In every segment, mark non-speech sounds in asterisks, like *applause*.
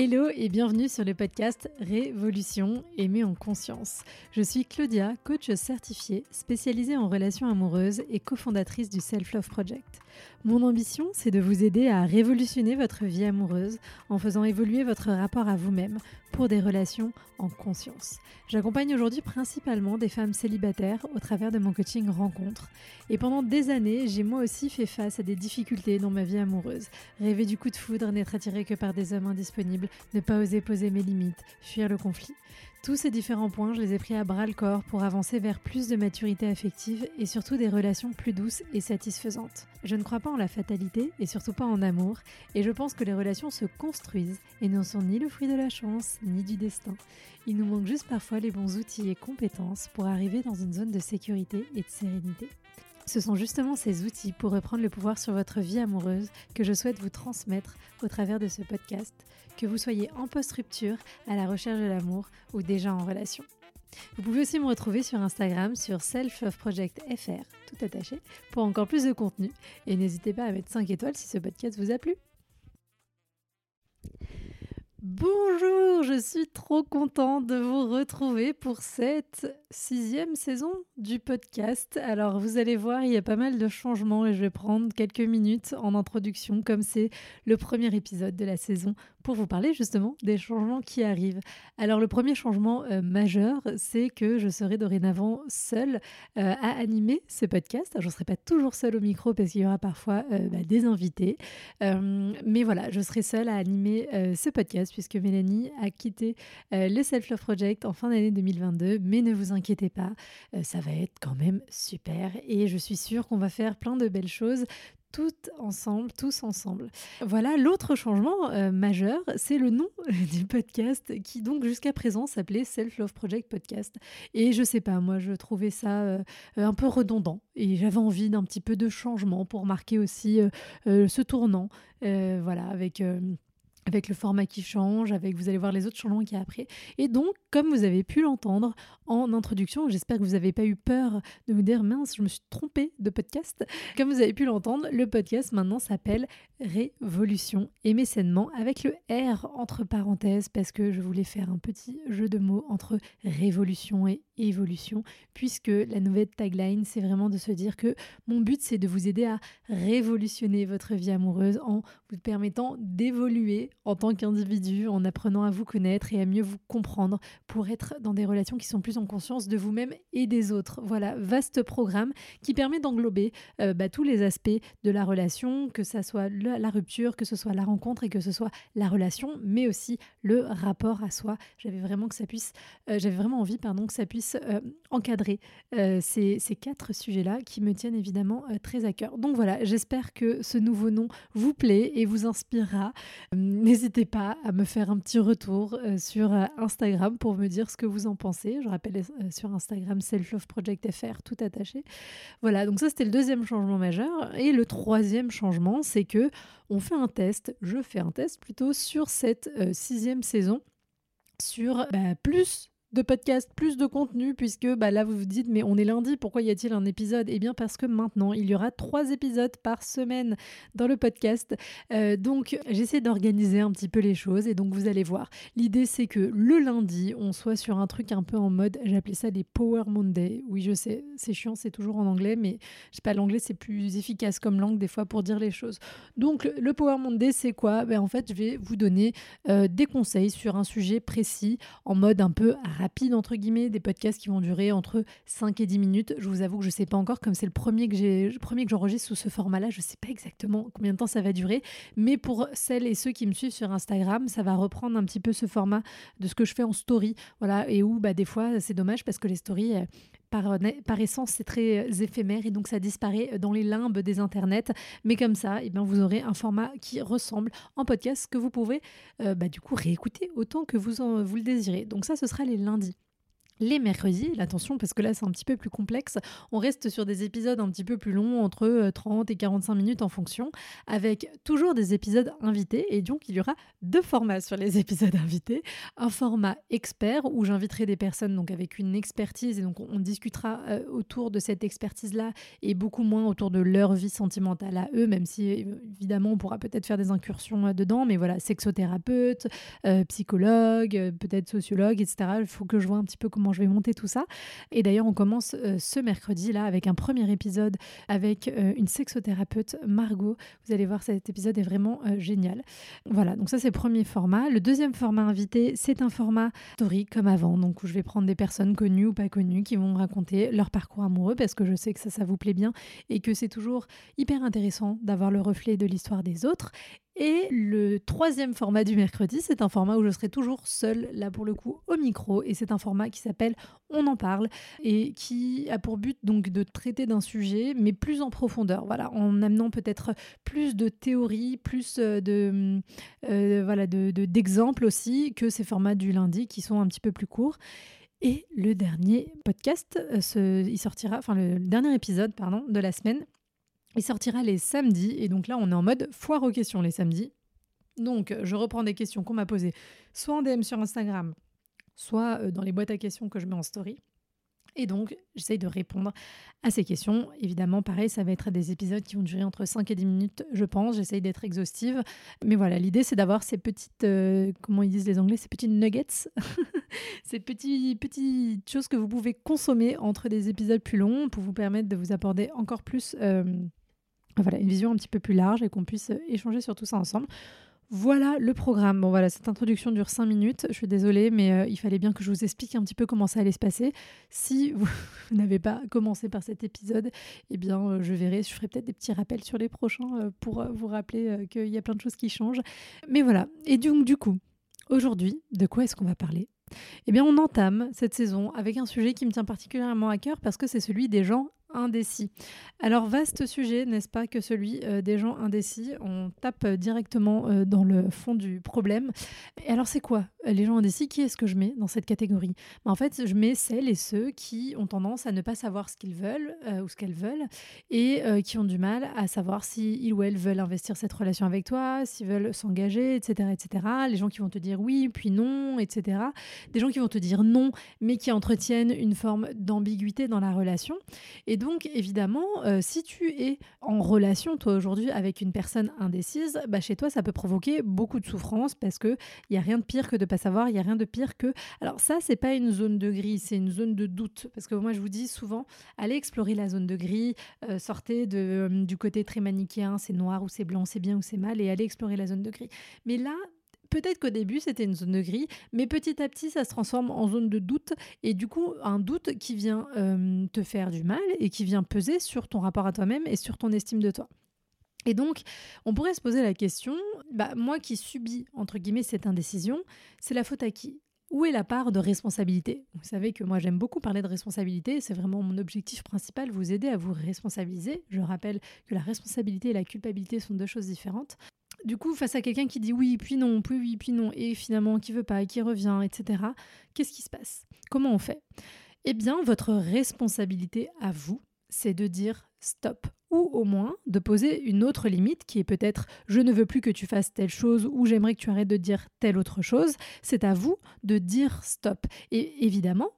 Hello et bienvenue sur le podcast Révolution aimée en conscience. Je suis Claudia, coach certifiée, spécialisée en relations amoureuses et cofondatrice du Self Love Project. Mon ambition, c'est de vous aider à révolutionner votre vie amoureuse en faisant évoluer votre rapport à vous-même pour des relations en conscience. J'accompagne aujourd'hui principalement des femmes célibataires au travers de mon coaching rencontre. Et pendant des années, j'ai moi aussi fait face à des difficultés dans ma vie amoureuse. Rêver du coup de foudre, n'être attiré que par des hommes indisponibles, ne pas oser poser mes limites, fuir le conflit. Tous ces différents points, je les ai pris à bras le corps pour avancer vers plus de maturité affective et surtout des relations plus douces et satisfaisantes. Je ne crois pas en la fatalité et surtout pas en amour, et je pense que les relations se construisent et ne sont ni le fruit de la chance ni du destin. Il nous manque juste parfois les bons outils et compétences pour arriver dans une zone de sécurité et de sérénité. Ce sont justement ces outils pour reprendre le pouvoir sur votre vie amoureuse que je souhaite vous transmettre au travers de ce podcast, que vous soyez en post-rupture, à la recherche de l'amour ou déjà en relation. Vous pouvez aussi me retrouver sur Instagram sur Self Project FR, tout attaché, pour encore plus de contenu. Et n'hésitez pas à mettre 5 étoiles si ce podcast vous a plu. Bonjour, je suis trop contente de vous retrouver pour cette sixième saison du podcast. Alors vous allez voir, il y a pas mal de changements et je vais prendre quelques minutes en introduction comme c'est le premier épisode de la saison pour vous parler justement des changements qui arrivent. Alors le premier changement euh, majeur, c'est que je serai dorénavant seule euh, à animer ce podcast. je ne serai pas toujours seule au micro parce qu'il y aura parfois euh, bah, des invités. mais voilà, je serai seule à animer ce podcast puisque Mélanie a quitté le Self Love Project en fin d'année 2022. Mais ne vous inquiétez pas, ça va être quand même super et je suis sûre qu'on va faire plein de belles choses toutes ensemble, tous ensemble. Voilà, l'autre changement euh, majeur, c'est le nom *laughs* du podcast qui donc jusqu'à présent s'appelait Self Love Project Podcast. Et je sais pas, moi je trouvais ça euh, un peu redondant et j'avais envie d'un petit peu de changement pour marquer aussi euh, ce tournant. voilà, avec avec le format qui change, avec vous allez voir les autres changements qu'il y a après. Et donc, comme vous avez pu l'entendre en introduction, j'espère que vous n'avez pas eu peur de vous dire mince, je me suis trompée de podcast. Comme vous avez pu l'entendre, le podcast maintenant s'appelle Révolution et mécènement avec le R entre parenthèses parce que je voulais faire un petit jeu de mots entre révolution et évolution puisque la nouvelle tagline c'est vraiment de se dire que mon but c'est de vous aider à révolutionner votre vie amoureuse en vous permettant d'évoluer en tant qu'individu, en apprenant à vous connaître et à mieux vous comprendre pour être dans des relations qui sont plus en conscience de vous-même et des autres. Voilà, vaste programme qui permet d'englober euh, bah, tous les aspects de la relation, que ce soit la, rupture, que ce soit la rencontre et que ce soit la relation, mais aussi le rapport à soi. J'avais vraiment que ça puisse, euh, j'avais vraiment envie, pardon, que ça puisse euh, encadrer ces, ces, quatre sujets-là qui me tiennent évidemment très à cœur. Donc voilà, j'espère que ce nouveau nom vous plaît et vous inspirera. N'hésitez pas à me faire un petit retour euh, sur euh, Instagram pour me dire ce que vous en pensez. Je rappelle euh, sur Instagram Self Love Project FR, tout attaché. Voilà, donc ça c'était le deuxième changement majeur. Et le troisième changement, c'est que on fait un test, je fais un test plutôt sur cette sixième saison sur bah, plus de podcasts, plus de contenu, puisque bah, là vous vous dites mais on est lundi, pourquoi y a-t-il un épisode? Eh bien parce que maintenant il y aura trois épisodes par semaine dans le podcast. Euh, donc j'essaie d'organiser un petit peu les choses et donc vous allez voir. L'idée c'est que le lundi on soit sur un truc un peu en mode, j'appelais ça des Power Monday. Oui je sais, c'est chiant, c'est toujours en anglais, mais je sais pas l'anglais c'est plus efficace comme langue des fois pour dire les choses. Donc le Power Monday c'est quoi? Ben, En fait je vais vous donner euh, des conseils sur un sujet précis en mode un peu rapide, entre guillemets, des podcasts qui vont durer entre 5 et 10 minutes. Je vous avoue que je ne sais pas encore, comme c'est le premier que premier que j'enregistre sous ce format-là, je ne sais pas exactement combien de temps ça va durer. Mais pour celles et ceux qui me suivent sur Instagram, ça va reprendre un petit peu ce format de ce que je fais en story. Voilà, et où bah, des fois, c'est dommage parce que les stories, par, par, essence, c'est très euh, éphémère et donc ça disparaît dans les limbes des internets. Mais comme ça, eh bien, vous aurez un format qui ressemble en podcast que vous pouvez euh, bah, du coup réécouter autant que vous, en, vous le désirez. Donc ça, ce sera les lundis. Les mercredis, attention parce que là c'est un petit peu plus complexe, on reste sur des épisodes un petit peu plus longs, entre 30 euh, et 45 minutes en fonction, avec toujours des épisodes invités, et donc il y aura deux formats sur les *laughs* épisodes invités. Un format expert où j'inviterai des personnes donc avec une expertise, et donc on discutera euh, autour de cette expertise-là, et beaucoup moins autour de leur vie sentimentale à eux, même si évidemment on pourra peut-être faire des incursions euh, dedans, mais voilà, sexothérapeute, psychologue, peut-être sociologue, etc. Il faut que je vois un petit peu comment je vais monter tout ça. Et d'ailleurs, on commence euh, ce mercredi là avec un premier épisode avec euh, une sexothérapeute Margot. Vous allez voir, cet épisode est vraiment euh, génial. Voilà, donc ça c'est le premier format. Le deuxième format invité, c'est un format story comme avant, donc où je vais prendre des personnes connues ou pas connues qui vont raconter leur parcours amoureux parce que je sais que ça, ça vous plaît bien et que c'est toujours hyper intéressant d'avoir le reflet de l'histoire des autres. Et le troisième format du mercredi, c'est un format où je serai toujours seule, là pour le coup, au micro. Et c'est un format qui s'appelle On en parle et qui a pour but donc de traiter d'un sujet, mais plus en profondeur. Voilà, en amenant peut-être plus de théories, plus euh, de euh, voilà d'exemples aussi que ces formats du lundi qui sont un petit peu plus courts. Et le dernier podcast, euh, il sortira, enfin le dernier épisode, pardon, de la semaine il sortira les samedis, et donc là on est en mode foire aux questions les samedis. Donc je reprends des questions qu'on m'a posées, soit en DM sur Instagram, soit euh, dans les boîtes à questions que je mets en story. Et donc, j'essaye de répondre à ces questions. Évidemment, pareil, ça va être des épisodes qui vont durer entre 5 et 10 minutes, je pense. J'essaye d'être exhaustive. Mais voilà, l'idée, c'est d'avoir ces petites, euh, comment ils disent les Anglais, ces petites nuggets, *laughs* ces petits, petites choses que vous pouvez consommer entre des épisodes plus longs pour vous permettre de vous apporter encore plus euh, voilà, une vision un petit peu plus large et qu'on puisse euh, échanger sur tout ça ensemble. Voilà le programme. Bon voilà, cette introduction dure 5 minutes. Je suis désolée, mais euh, il fallait bien que je vous explique un petit peu comment ça allait se passer. Si *laughs* vous, n'avez pas commencé par cet épisode, eh bien euh, je verrai, je ferai peut-être des petits rappels sur les prochains pour vous rappeler qu'il y a plein de choses qui changent. Mais voilà. Et donc du coup, aujourd'hui, de quoi est-ce qu'on va parler? Eh bien, on entame cette saison avec un sujet qui me tient particulièrement à cœur parce que c'est celui des gens indécis. Alors vaste sujet, n'est-ce pas, que celui euh, des gens indécis. On tape directement euh, dans le fond du problème. Et alors c'est quoi euh, les gens indécis? Qui est-ce que je mets dans cette catégorie? Ben, En fait, je mets celles et ceux qui ont tendance à ne pas savoir ce qu'ils veulent ou ce qu'elles veulent et qui ont du mal à savoir si ils ou elles veulent investir cette relation avec toi, s'ils veulent s'engager, etc., etc. Les gens qui vont te dire oui puis non, etc. Des gens qui vont te dire non mais qui entretiennent une forme d'ambiguïté dans la relation. Et donc, évidemment, euh, si tu es en relation, toi, aujourd'hui, avec une personne indécise, bah, chez toi, ça peut provoquer beaucoup de souffrance parce qu'il n'y a rien de pire que de ne pas savoir, il n'y a rien de pire que... Alors ça, c'est pas une zone de gris, c'est une zone de doute. Parce que moi, je vous dis souvent, allez explorer la zone de gris, euh, sortez de, euh, du côté très manichéen, c'est noir ou c'est blanc, c'est bien ou c'est mal, et allez explorer la zone de gris. Mais là, Peut-être qu'au début, c'était une zone de gris, mais petit à petit, ça se transforme en zone de doute. Et du coup, un doute qui vient euh, te faire du mal et qui vient peser sur ton rapport à toi-même et sur ton estime de toi. Et donc, on pourrait se poser la question, bah, moi qui subis, entre guillemets, cette indécision, c'est la faute à qui? Où est la part de responsabilité? Vous savez que moi j'aime beaucoup parler de responsabilité, c'est vraiment mon objectif principal, vous aider à vous responsabiliser. Je rappelle que la responsabilité et la culpabilité sont deux choses différentes. Du coup, face à quelqu'un qui dit oui, puis non, puis oui, puis non, et finalement qui veut pas, qui revient, etc., qu'est-ce qui se passe? Comment on fait? Eh bien, votre responsabilité à vous, c'est de dire stop, ou au moins de poser une autre limite qui est peut-être je ne veux plus que tu fasses telle chose ou j'aimerais que tu arrêtes de dire telle autre chose. C'est à vous de dire stop. Et évidemment,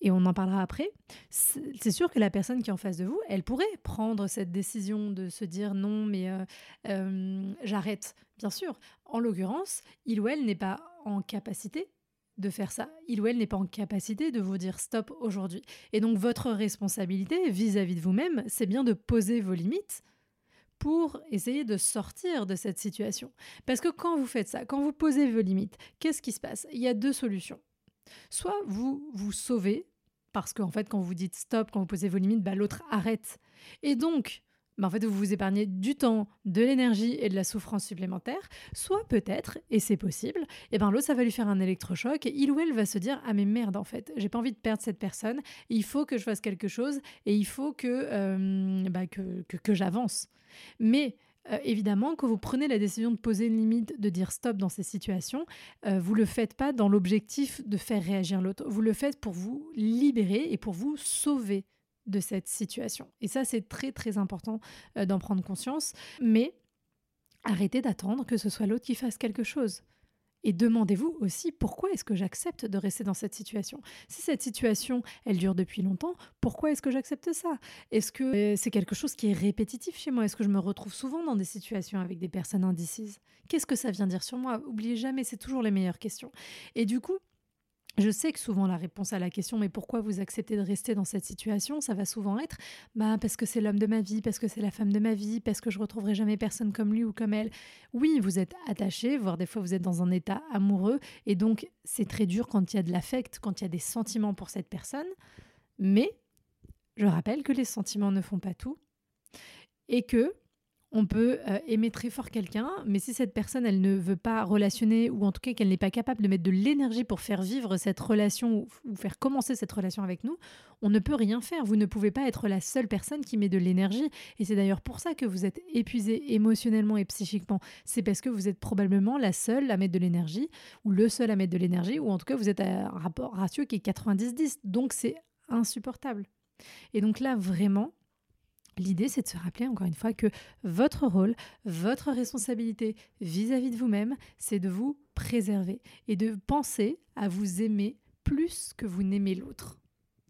et on en parlera après, c'est sûr que la personne qui est en face de vous, elle pourrait prendre cette décision de se dire non, mais euh, euh, j'arrête. Bien sûr, en l'occurrence, il ou elle n'est pas en capacité de faire ça. Il ou elle n'est pas en capacité de vous dire stop aujourd'hui. Et donc votre responsabilité vis-à-vis de vous-même, c'est bien de poser vos limites pour essayer de sortir de cette situation. Parce que quand vous faites ça, quand vous posez vos limites, qu'est-ce qui se passe? Il y a deux solutions. Soit vous vous sauvez, parce qu'en fait, quand vous dites stop, quand vous posez vos limites, bah, l'autre arrête. Et donc, bah, en fait, vous vous épargnez du temps, de l'énergie et de la souffrance supplémentaire. Soit peut-être, et c'est possible, et ben l'autre, ça va lui faire un électrochoc et il ou elle va se dire Ah, mais merde, en fait, j'ai pas envie de perdre cette personne, il faut que je fasse quelque chose et il faut que, euh, bah, que, que, que j'avance. Mais Euh, évidemment, quand vous prenez la décision de poser une limite, de dire stop dans ces situations, euh, vous ne le faites pas dans l'objectif de faire réagir l'autre. Vous le faites pour vous libérer et pour vous sauver de cette situation. Et ça, c'est très très important euh, d'en prendre conscience. Mais arrêtez d'attendre que ce soit l'autre qui fasse quelque chose. Et demandez-vous aussi pourquoi est-ce que j'accepte de rester dans cette situation? Si cette situation, elle dure depuis longtemps, pourquoi est-ce que j'accepte ça? Est-ce que euh, c'est quelque chose qui est répétitif chez moi? Est-ce que je me retrouve souvent dans des situations avec des personnes indécises? Qu'est-ce que ça vient dire sur moi? Oubliez jamais, c'est toujours les meilleures questions. Et du coup, je sais que souvent la réponse à la question mais pourquoi vous acceptez de rester dans cette situation, ça va souvent être bah parce que c'est l'homme de ma vie, parce que c'est la femme de ma vie, parce que je retrouverai jamais personne comme lui ou comme elle. Oui, vous êtes attaché, voire des fois vous êtes dans un état amoureux et donc c'est très dur quand il y a de l'affect, quand il y a des sentiments pour cette personne, mais je rappelle que les sentiments ne font pas tout et que on peut euh, aimer très fort quelqu'un, mais si cette personne, elle ne veut pas relationner, ou en tout cas qu'elle n'est pas capable de mettre de l'énergie pour faire vivre cette relation ou, faire commencer cette relation avec nous, on ne peut rien faire. Vous ne pouvez pas être la seule personne qui met de l'énergie. Et c'est d'ailleurs pour ça que vous êtes épuisé émotionnellement et psychiquement. C'est parce que vous êtes probablement la seule à mettre de l'énergie, ou le seul à mettre de l'énergie, ou en tout cas vous êtes à un rapport ratio qui est 90-10. Donc c'est insupportable. Et donc là, vraiment, L'idée, c'est de se rappeler encore une fois que votre rôle, votre responsabilité vis-à-vis de vous-même, c'est de vous préserver et de penser à vous aimer plus que vous n'aimez l'autre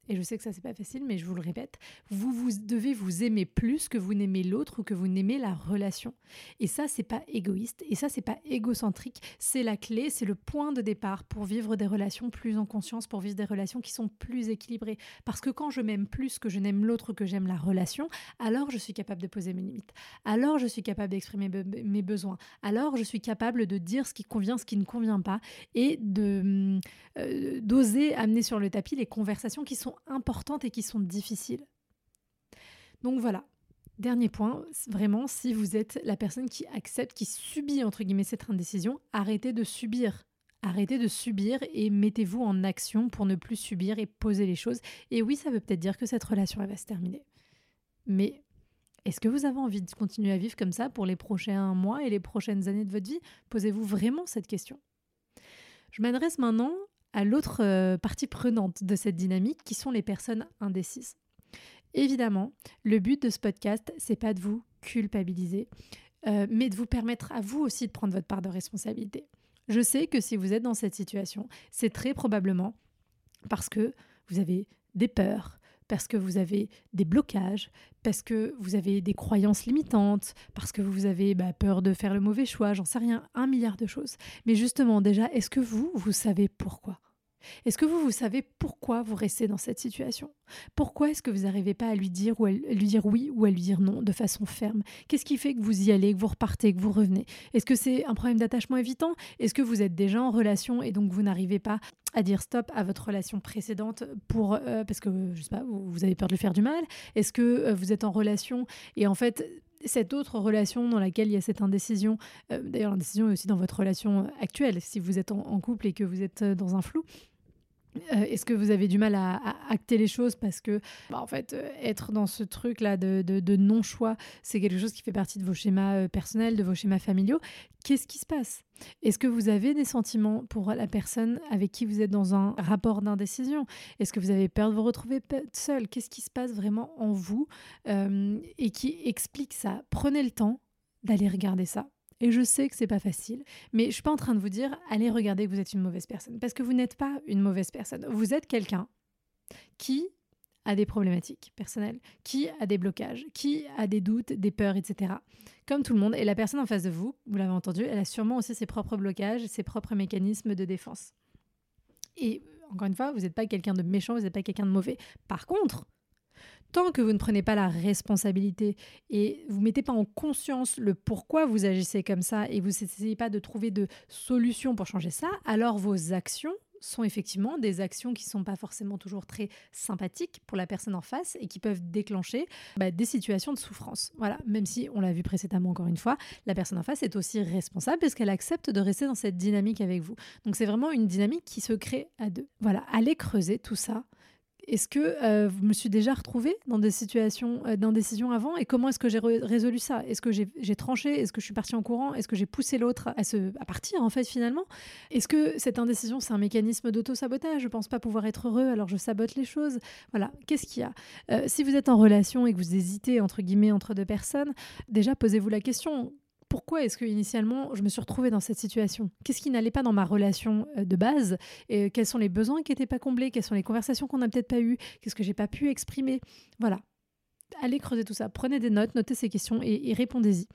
et je sais que ça c'est pas facile, mais je vous le répète, vous, vous devez vous aimer plus que vous n'aimez l'autre ou que vous n'aimez la relation. Et ça c'est pas égoïste, et ça c'est pas égocentrique, c'est la clé, c'est le point de départ pour vivre des relations plus en conscience, pour vivre des relations qui sont plus équilibrées. Parce que quand je m'aime plus que je n'aime l'autre, que j'aime la relation, alors je suis capable de poser mes limites, alors je suis capable d'exprimer mes besoins, alors je suis capable de dire ce qui convient, ce qui ne convient pas, et de euh, d'oser amener sur le tapis les conversations qui sont importantes et qui sont difficiles. Donc voilà. Dernier point, vraiment, si vous êtes la personne qui accepte, qui subit, entre guillemets, cette indécision, arrêtez de subir. Arrêtez de subir et mettez-vous en action pour ne plus subir et poser les choses. Et oui, ça veut peut-être dire que cette relation, elle va se terminer. Mais est-ce que vous avez envie de continuer à vivre comme ça pour les prochains mois et les prochaines années de votre vie? Posez-vous vraiment cette question. Je m'adresse maintenant à l'autre euh, partie prenante de cette dynamique, qui sont les personnes indécises. Évidemment, le but de ce podcast, c'est pas de vous culpabiliser, euh, mais de vous permettre à vous aussi de prendre votre part de responsabilité. Je sais que si vous êtes dans cette situation, c'est très probablement parce que vous avez des peurs, parce que vous avez des blocages, parce que vous avez des croyances limitantes, parce que vous avez bah, peur de faire le mauvais choix, j'en sais rien, un milliard de choses. Mais justement, déjà, est-ce que vous, vous savez pourquoi? Est-ce que vous, savez pourquoi vous restez dans cette situation? Pourquoi est-ce que vous n'arrivez pas à lui dire ou à lui dire oui ou à lui dire non de façon ferme? Qu'est-ce qui fait que vous y allez, que vous repartez, que vous revenez? Est-ce que c'est un problème d'attachement évitant? Est-ce que vous êtes déjà en relation et donc vous n'arrivez pas à dire stop à votre relation précédente euh, parce que je sais pas, vous, avez peur de lui faire du mal? Est-ce que euh, vous êtes en relation et en fait cette autre relation dans laquelle il y a cette indécision, euh, d'ailleurs l'indécision est aussi dans votre relation actuelle, si vous êtes en couple et que vous êtes dans un flou, euh, est-ce que vous avez du mal à, acter les choses parce que, bah, en fait, euh, être dans ce truc-là de, non-choix, c'est quelque chose qui fait partie de vos schémas euh, personnels, de vos schémas familiaux. Qu'est-ce qui se passe? Est-ce que vous avez des sentiments pour la personne avec qui vous êtes dans un rapport d'indécision? Est-ce que vous avez peur de vous retrouver seul? Qu'est-ce qui se passe vraiment en vous et qui explique ça? Prenez le temps d'aller regarder ça et je sais que c'est pas facile, mais je suis pas en train de vous dire allez regarder que vous êtes une mauvaise personne parce que vous n'êtes pas une mauvaise personne. Vous êtes quelqu'un qui a des problématiques personnelles, qui a des blocages, qui a des doutes, des peurs, etc. Comme tout le monde. Et la personne en face de vous, vous l'avez entendu, elle a sûrement aussi ses propres blocages, ses propres mécanismes de défense. Et encore une fois, vous n'êtes pas quelqu'un de méchant, vous n'êtes pas quelqu'un de mauvais. Par contre, tant que vous ne prenez pas la responsabilité et vous mettez pas en conscience le pourquoi vous agissez comme ça et vous n'essayez pas de trouver de solution pour changer ça, alors vos actions sont effectivement des actions qui ne sont pas forcément toujours très sympathiques pour la personne en face et qui peuvent déclencher bah, des situations de souffrance. Voilà, même si on l'a vu précédemment encore une fois, la personne en face est aussi responsable parce qu'elle accepte de rester dans cette dynamique avec vous. Donc c'est vraiment une dynamique qui se crée à deux. Voilà, allez creuser tout ça Est-ce que euh, je me suis déjà retrouvée dans des situations euh, d'indécision avant et comment est-ce que j'ai résolu ça? Est-ce que j'ai tranché? Est-ce que je suis partie en courant? Est-ce que j'ai poussé l'autre à, partir en fait finalement? Est-ce que cette indécision c'est un mécanisme d'auto-sabotage? Je pense pas pouvoir être heureux alors je sabote les choses. Voilà, qu'est-ce qu'il y a? Euh, Si vous êtes en relation et que vous hésitez entre guillemets entre deux personnes, déjà posez-vous la question pourquoi est-ce que initialement je me suis retrouvée dans cette situation? Qu'est-ce qui n'allait pas dans ma relation euh, de base? Et Quels sont les besoins qui n'étaient pas comblés? Quelles sont les conversations qu'on n'a peut-être pas eues? Qu'est-ce que j'ai pas pu exprimer? Voilà. Allez creuser tout ça, prenez des notes, notez ces questions et, et répondez-y.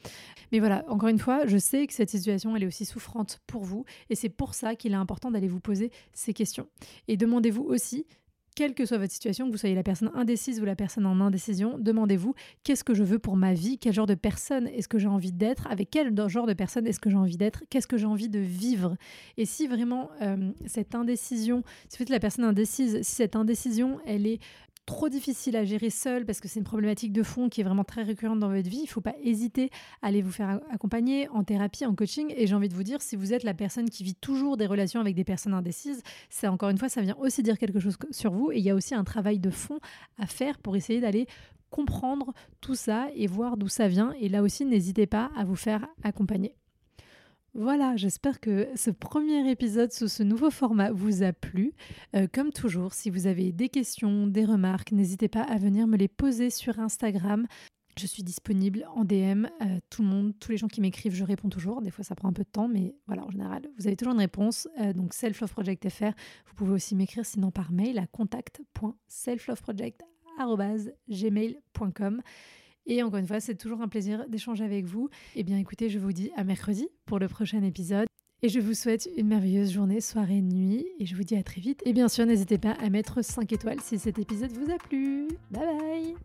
Mais voilà, encore une fois, je sais que cette situation, elle est aussi souffrante pour vous et c'est pour ça qu'il est important d'aller vous poser ces questions. Et demandez-vous aussi quelle que soit votre situation, que vous soyez la personne indécise ou la personne en indécision, demandez-vous qu'est-ce que je veux pour ma vie, quel genre de personne est-ce que j'ai envie d'être, avec quel genre de personne est-ce que j'ai envie d'être, qu'est-ce que j'ai envie de vivre? Et si vraiment euh, cette indécision, si vous êtes la personne indécise, si cette indécision, elle est trop difficile à gérer seul parce que c'est une problématique de fond qui est vraiment très récurrente dans votre vie, il ne faut pas hésiter à aller vous faire accompagner en thérapie, en coaching. Et j'ai envie de vous dire, si vous êtes la personne qui vit toujours des relations avec des personnes indécises, c'est encore une fois, ça vient aussi dire quelque chose sur vous. Et il y a aussi un travail de fond à faire pour essayer d'aller comprendre tout ça et voir d'où ça vient. Et là aussi, n'hésitez pas à vous faire accompagner. Voilà, j'espère que ce premier épisode sous ce nouveau format vous a plu. Euh, comme toujours, si vous avez des questions, des remarques, n'hésitez pas à venir me les poser sur Instagram. Je suis disponible en DM. Euh, tout le monde, tous les gens qui m'écrivent, je réponds toujours. Des fois, ça prend un peu de temps, mais voilà, en général, vous avez toujours une réponse. Euh, donc, selfloveproject.fr. Vous pouvez aussi m'écrire sinon par mail à contact.selfloveproject.gmail.com. Et encore une fois, c'est toujours un plaisir d'échanger avec vous. Eh bien, écoutez, je vous dis à mercredi pour le prochain épisode. Et je vous souhaite une merveilleuse journée, soirée, nuit. Et je vous dis à très vite. Et bien sûr, n'hésitez pas à mettre 5 étoiles si cet épisode vous a plu. Bye bye